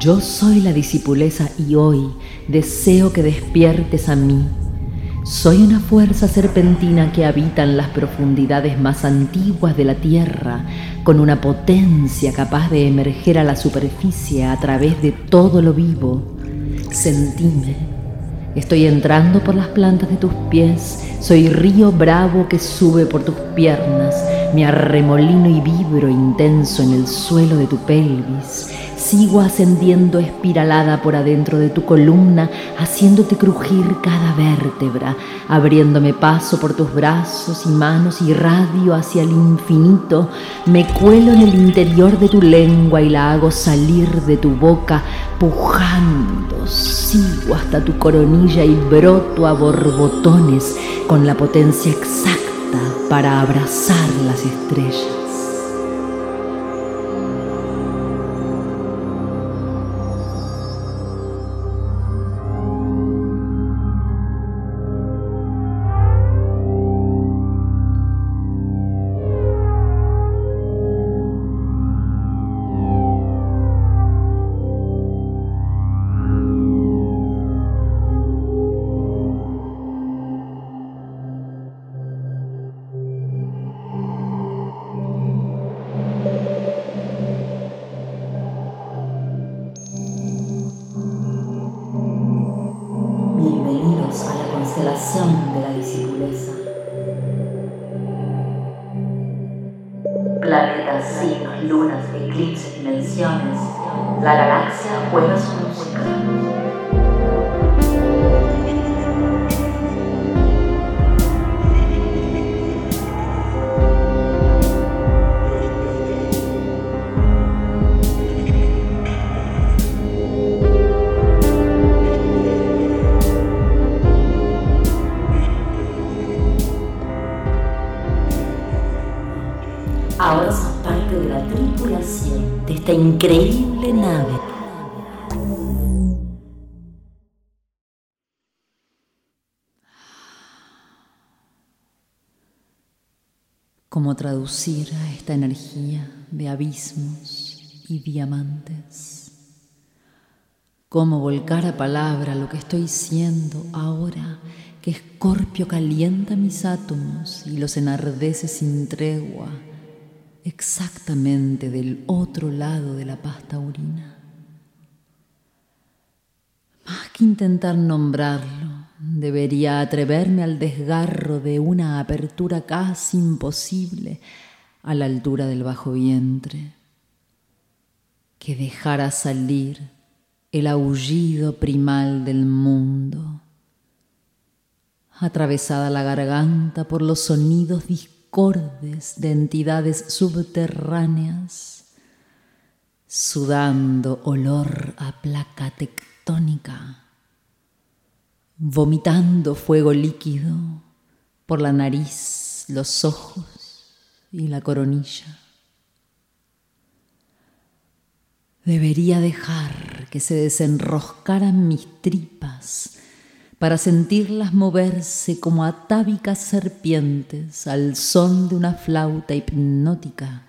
Yo soy la discipuleza y hoy deseo que despiertes a mí. Soy una fuerza serpentina que habita en las profundidades más antiguas de la tierra, con una potencia capaz de emerger a la superficie a través de todo lo vivo. Sentime. Estoy entrando por las plantas de tus pies, soy río bravo que sube por tus piernas, me arremolino y vibro intenso en el suelo de tu pelvis. Sigo ascendiendo espiralada por adentro de tu columna, haciéndote crujir cada vértebra, abriéndome paso por tus brazos y manos y radio hacia el infinito. Me cuelo en el interior de tu lengua y la hago salir de tu boca, pujando. Sigo hasta tu coronilla y broto a borbotones con la potencia exacta para abrazar las estrellas. Discipuleza. Planetas, signos, lunas, eclipses, dimensiones, la galaxia juega su música. Increíble nave. ¿Cómo traducir a esta energía de abismos y diamantes? ¿Cómo volcar a palabra lo que estoy siendo ahora que Escorpio calienta mis átomos y los enardece sin tregua? Exactamente del otro lado de la pasta urina. Más que intentar nombrarlo, debería atreverme al desgarro de una apertura casi imposible a la altura del bajo vientre, que dejara salir el aullido primal del mundo, atravesada la garganta por los sonidos de entidades subterráneas, sudando olor a placa tectónica, vomitando fuego líquido por la nariz, los ojos y la coronilla. Debería dejar que se desenroscaran mis tripas para sentirlas moverse como atávicas serpientes al son de una flauta hipnótica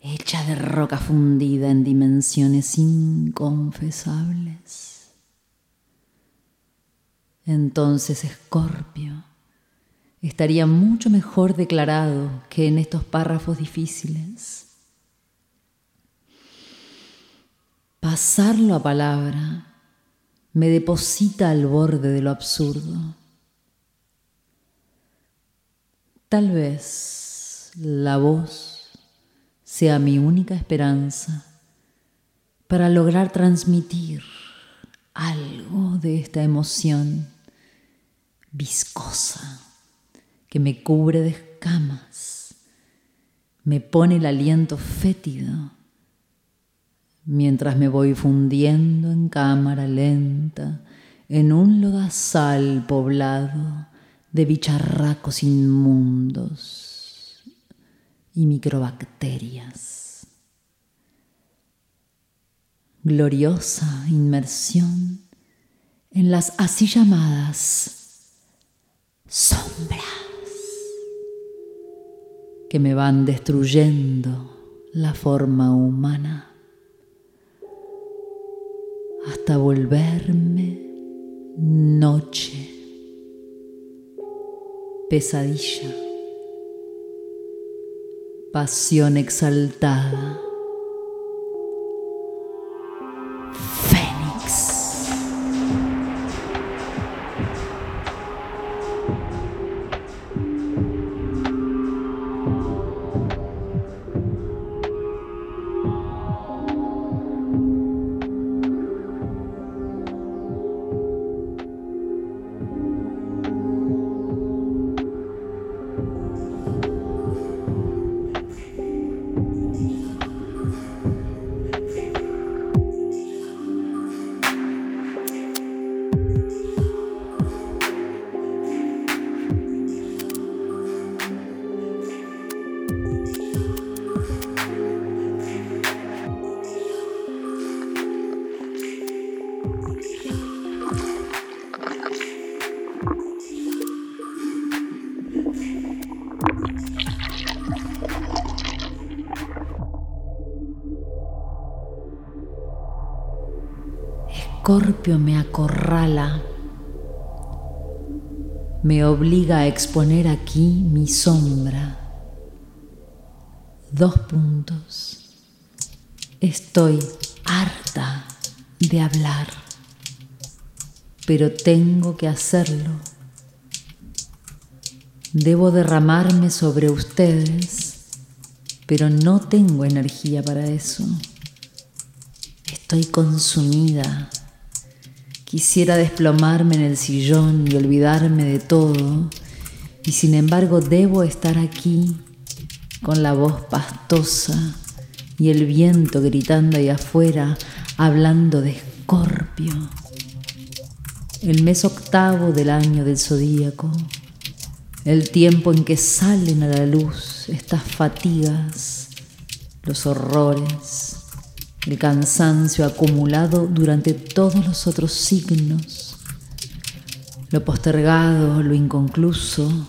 hecha de roca fundida en dimensiones inconfesables. Entonces Escorpio estaría mucho mejor declarado que en estos párrafos difíciles. Pasarlo a palabra me deposita al borde de lo absurdo. Tal vez la voz sea mi única esperanza para lograr transmitir algo de esta emoción viscosa que me cubre de escamas, me pone el aliento fétido mientras me voy fundiendo en cámara lenta en un lodazal poblado de bicharracos inmundos y microbacterias. Gloriosa inmersión en las así llamadas sombras que me van destruyendo la forma humana. Hasta volverme noche, pesadilla, pasión exaltada. Escorpio me acorrala, me obliga a exponer aquí mi sombra. Dos puntos. Estoy harta de hablar, pero tengo que hacerlo. Debo derramarme sobre ustedes, pero no tengo energía para eso. Estoy consumida Quisiera desplomarme en el sillón y olvidarme de todo, y sin embargo debo estar aquí con la voz pastosa y el viento gritando ahí afuera, hablando de Escorpio. El mes octavo del año del zodíaco, el tiempo en que salen a la luz estas fatigas, los horrores, el cansancio acumulado durante todos los otros signos, lo postergado, lo inconcluso,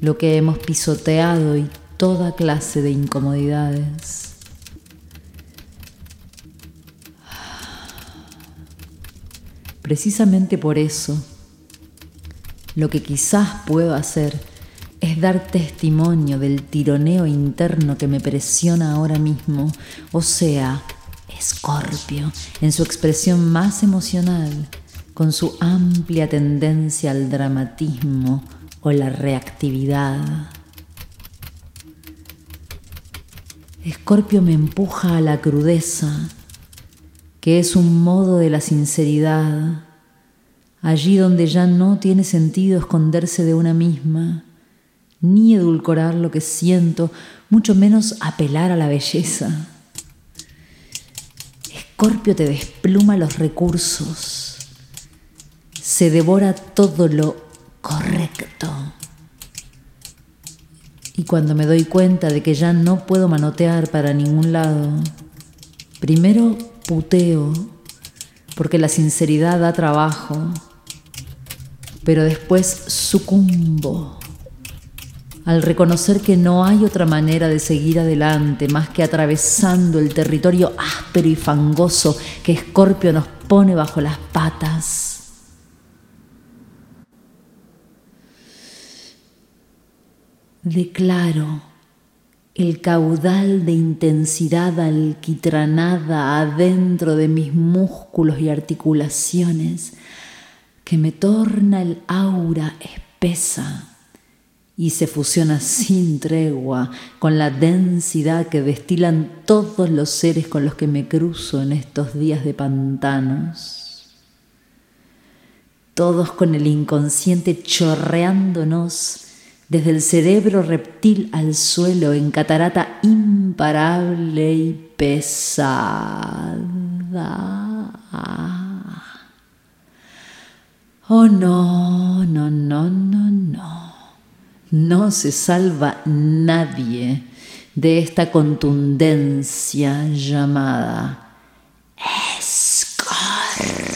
lo que hemos pisoteado y toda clase de incomodidades. Precisamente por eso, lo que quizás puedo hacer es dar testimonio del tironeo interno que me presiona ahora mismo, o sea, Escorpio, en su expresión más emocional, con su amplia tendencia al dramatismo o la reactividad. Escorpio me empuja a la crudeza, que es un modo de la sinceridad, allí donde ya no tiene sentido esconderse de una misma, ni edulcorar lo que siento, mucho menos apelar a la belleza. Escorpio te despluma los recursos, se devora todo lo correcto. Y cuando me doy cuenta de que ya no puedo manotear para ningún lado, primero puteo, porque la sinceridad da trabajo, pero después sucumbo al reconocer que no hay otra manera de seguir adelante más que atravesando el territorio áspero y fangoso que Escorpio nos pone bajo las patas. Declaro el caudal de intensidad alquitranada adentro de mis músculos y articulaciones que me torna el aura espesa y se fusiona sin tregua con la densidad que destilan todos los seres con los que me cruzo en estos días de pantanos. Todos con el inconsciente chorreándonos desde el cerebro reptil al suelo en catarata imparable y pesada. Oh no, no, no, no, no. No se salva nadie de esta contundencia llamada escorpio.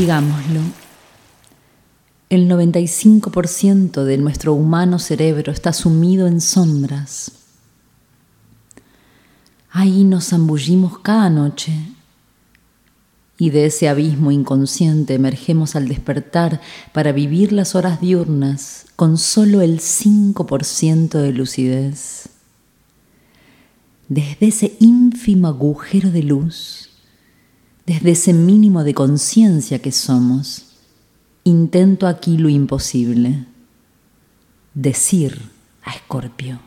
Digámoslo, el 95% de nuestro humano cerebro está sumido en sombras. Ahí nos zambullimos cada noche y de ese abismo inconsciente emergemos al despertar para vivir las horas diurnas con solo el 5% de lucidez. Desde ese ínfimo agujero de luz, desde ese mínimo de conciencia que somos, intento aquí lo imposible, decir a Escorpio.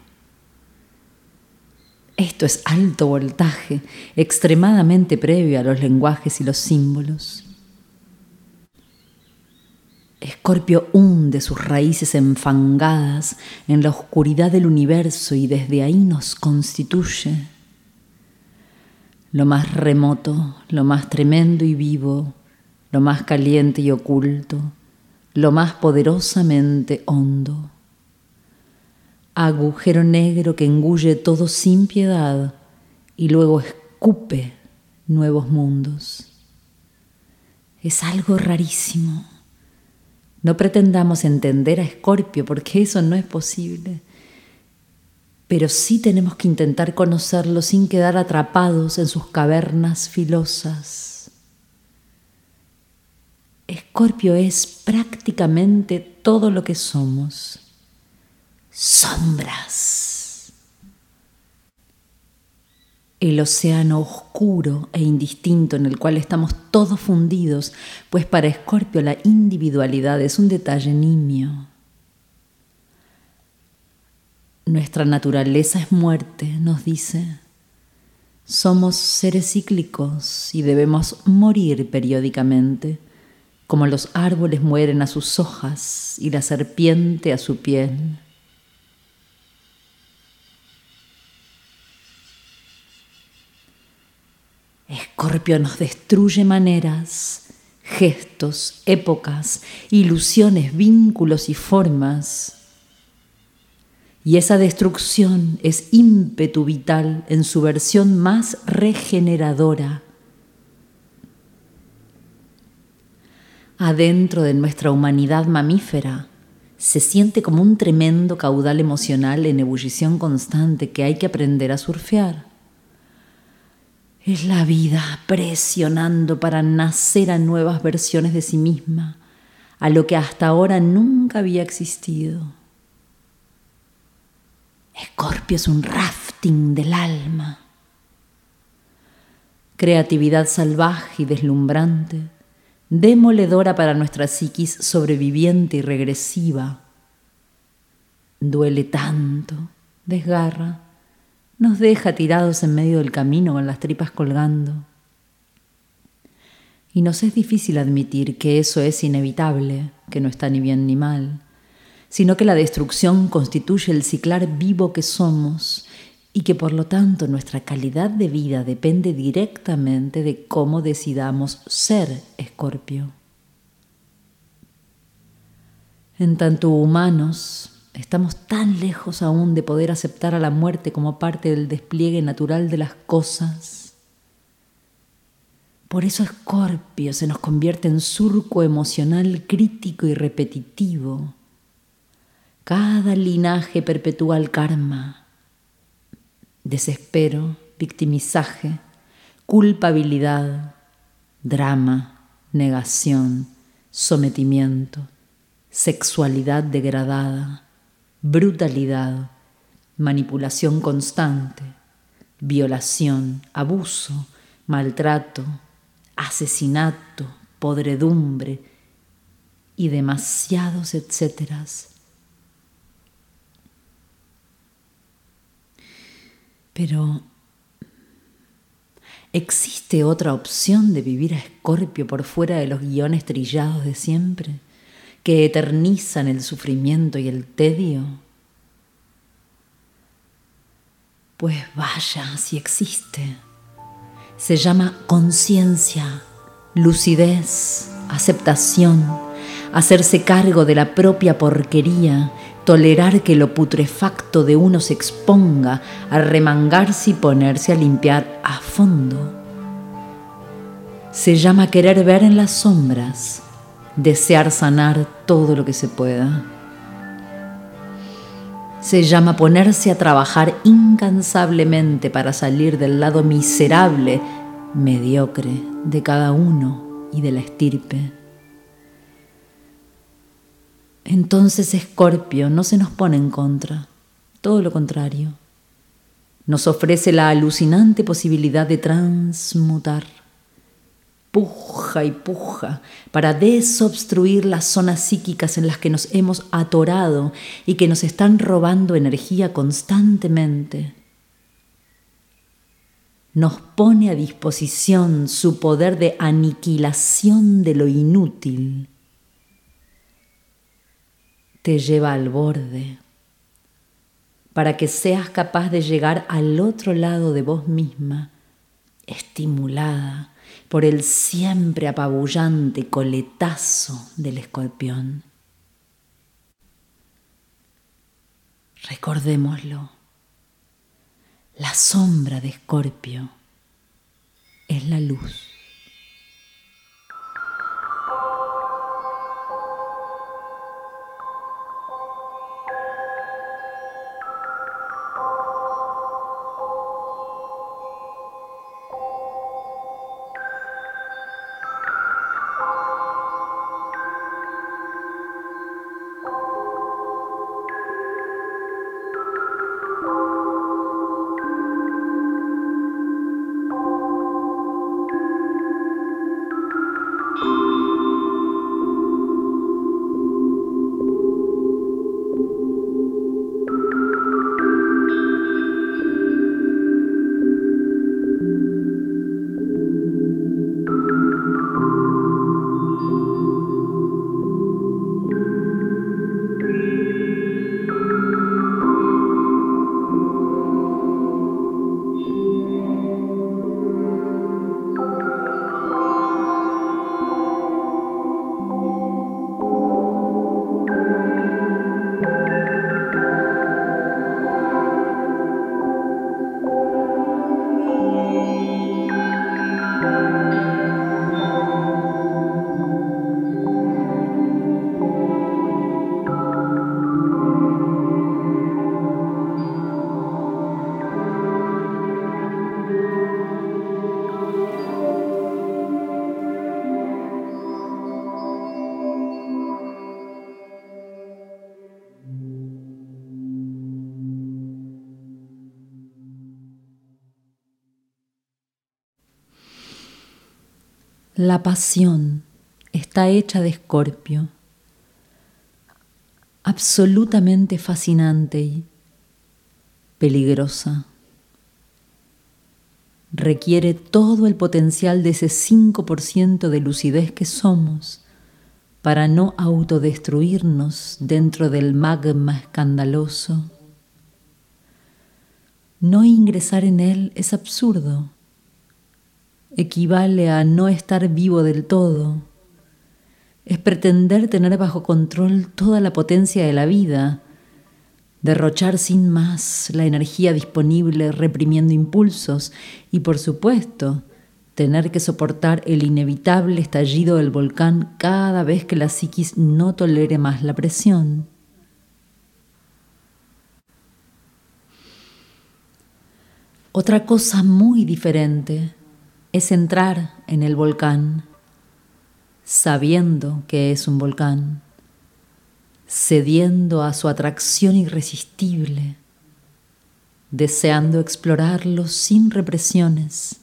Esto es alto voltaje, extremadamente previo a los lenguajes y los símbolos. Escorpio hunde sus raíces enfangadas en la oscuridad del universo y desde ahí nos constituye. Lo más remoto, lo más tremendo y vivo, lo más caliente y oculto, lo más poderosamente hondo. Agujero negro que engulle todo sin piedad y luego escupe nuevos mundos. Es algo rarísimo no pretendamos entender a Escorpio porque eso no es posible. Pero sí tenemos que intentar conocerlo sin quedar atrapados en sus cavernas filosas. Escorpio es prácticamente todo lo que somos. Sombras. el océano oscuro e indistinto en el cual estamos todos fundidos, pues para Escorpio la individualidad es un detalle nimio. Nuestra naturaleza es muerte, nos dice. Somos seres cíclicos y debemos morir periódicamente, como los árboles mueren a sus hojas y la serpiente a su piel. Escorpio nos destruye maneras, gestos, épocas, ilusiones, vínculos y formas. Y esa destrucción es ímpetu vital en su versión más regeneradora. Adentro de nuestra humanidad mamífera se siente como un tremendo caudal emocional en ebullición constante que hay que aprender a surfear. Es la vida presionando para nacer a nuevas versiones de sí misma, a lo que hasta ahora nunca había existido. Escorpio es un rafting del alma. Creatividad salvaje y deslumbrante, demoledora para nuestra psiquis sobreviviente y regresiva. Duele tanto, desgarra, nos deja tirados en medio del camino con las tripas colgando. Y nos es difícil admitir que eso es inevitable, que no está ni bien ni mal, sino que la destrucción constituye el ciclar vivo que somos y que por lo tanto nuestra calidad de vida depende directamente de cómo decidamos ser escorpio. En tanto humanos, Estamos tan lejos aún de poder aceptar a la muerte como parte del despliegue natural de las cosas. Por eso Escorpio se nos convierte en surco emocional crítico y repetitivo. Cada linaje perpetúa el karma. Desespero, victimizaje, culpabilidad, drama, negación, sometimiento, sexualidad degradada, brutalidad, manipulación constante, violación, abuso, maltrato, asesinato, podredumbre y demasiados etcéteras. Pero ¿existe otra opción de vivir a Escorpio por fuera de los guiones trillados de siempre? que eternizan el sufrimiento y el tedio? Pues vaya si existe. Se llama conciencia, lucidez, aceptación, hacerse cargo de la propia porquería, tolerar que lo putrefacto de uno se exponga, a remangarse y ponerse a limpiar a fondo. Se llama querer ver en las sombras desear sanar todo lo que se pueda. Se llama ponerse a trabajar incansablemente para salir del lado miserable, mediocre de cada uno y de la estirpe. Entonces Escorpio no se nos pone en contra, todo lo contrario. Nos ofrece la alucinante posibilidad de transmutar puja y puja para desobstruir las zonas psíquicas en las que nos hemos atorado y que nos están robando energía constantemente. Nos pone a disposición su poder de aniquilación de lo inútil. Te lleva al borde, para que seas capaz de llegar al otro lado de vos misma, estimulada por el siempre apabullante coletazo del escorpión. Recordémoslo, la sombra de Escorpio es la luz. La pasión está hecha de escorpio, absolutamente fascinante y peligrosa. Requiere todo el potencial de ese 5% de lucidez que somos para no autodestruirnos dentro del magma escandaloso. No ingresar en él es absurdo equivale a no estar vivo del todo. Es pretender tener bajo control toda la potencia de la vida, derrochar sin más la energía disponible reprimiendo impulsos y, por supuesto, tener que soportar el inevitable estallido del volcán cada vez que la psiquis no tolere más la presión. Otra cosa muy diferente es entrar en el volcán sabiendo que es un volcán, cediendo a su atracción irresistible, deseando explorarlo sin represiones,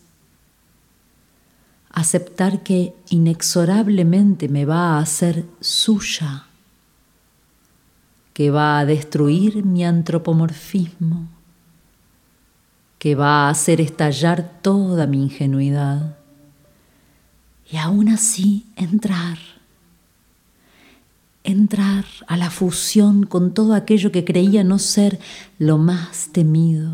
aceptar que inexorablemente me va a hacer suya, que va a destruir mi antropomorfismo que va a hacer estallar toda mi ingenuidad. Y aún así entrar, entrar a la fusión con todo aquello que creía no ser lo más temido,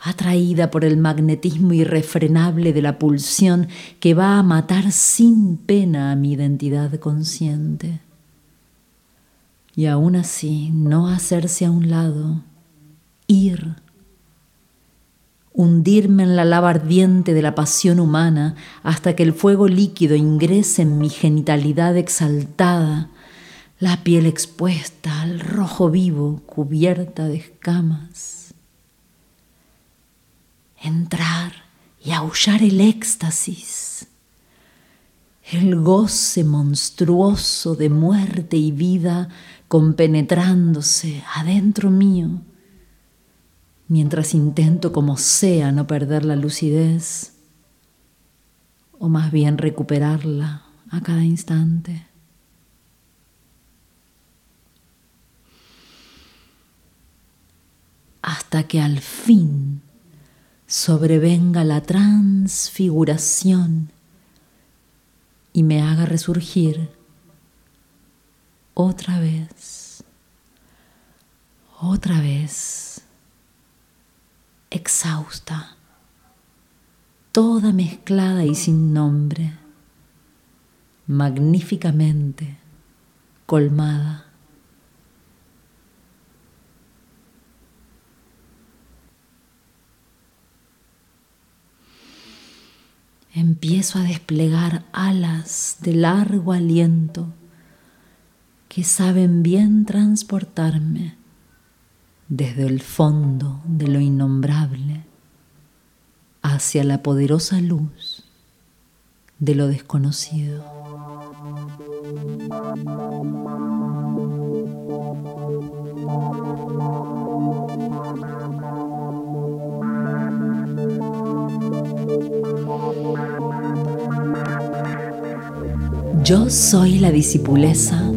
atraída por el magnetismo irrefrenable de la pulsión que va a matar sin pena a mi identidad consciente. Y aún así no hacerse a un lado, ir hundirme en la lava ardiente de la pasión humana hasta que el fuego líquido ingrese en mi genitalidad exaltada, la piel expuesta al rojo vivo cubierta de escamas. Entrar y aullar el éxtasis, el goce monstruoso de muerte y vida compenetrándose adentro mío mientras intento como sea no perder la lucidez, o más bien recuperarla a cada instante. Hasta que al fin sobrevenga la transfiguración y me haga resurgir otra vez, otra vez, exhausta, toda mezclada y sin nombre, magníficamente colmada. Empiezo a desplegar alas de largo aliento que saben bien transportarme desde el fondo de lo innombrable hacia la poderosa luz de lo desconocido. Yo soy la discipuleza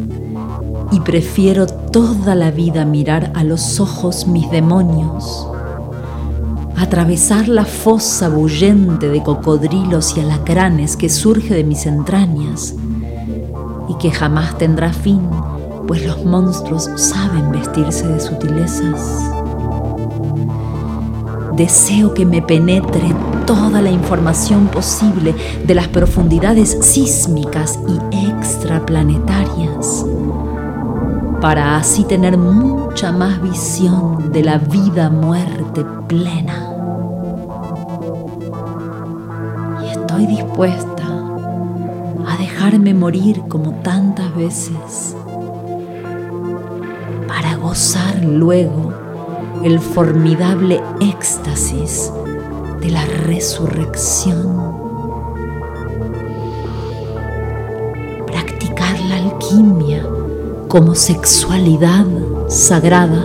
y prefiero toda la vida mirar a los ojos mis demonios, atravesar la fosa bullente de cocodrilos y alacranes que surge de mis entrañas y que jamás tendrá fin, pues los monstruos saben vestirse de sutilezas. Deseo que me penetre toda la información posible de las profundidades sísmicas y extraplanetarias para así tener mucha más visión de la vida-muerte plena. Y estoy dispuesta a dejarme morir como tantas veces para gozar luego el formidable éxtasis de la resurrección. Practicar la alquimia como sexualidad sagrada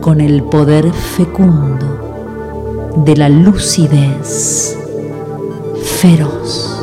con el poder fecundo de la lucidez feroz.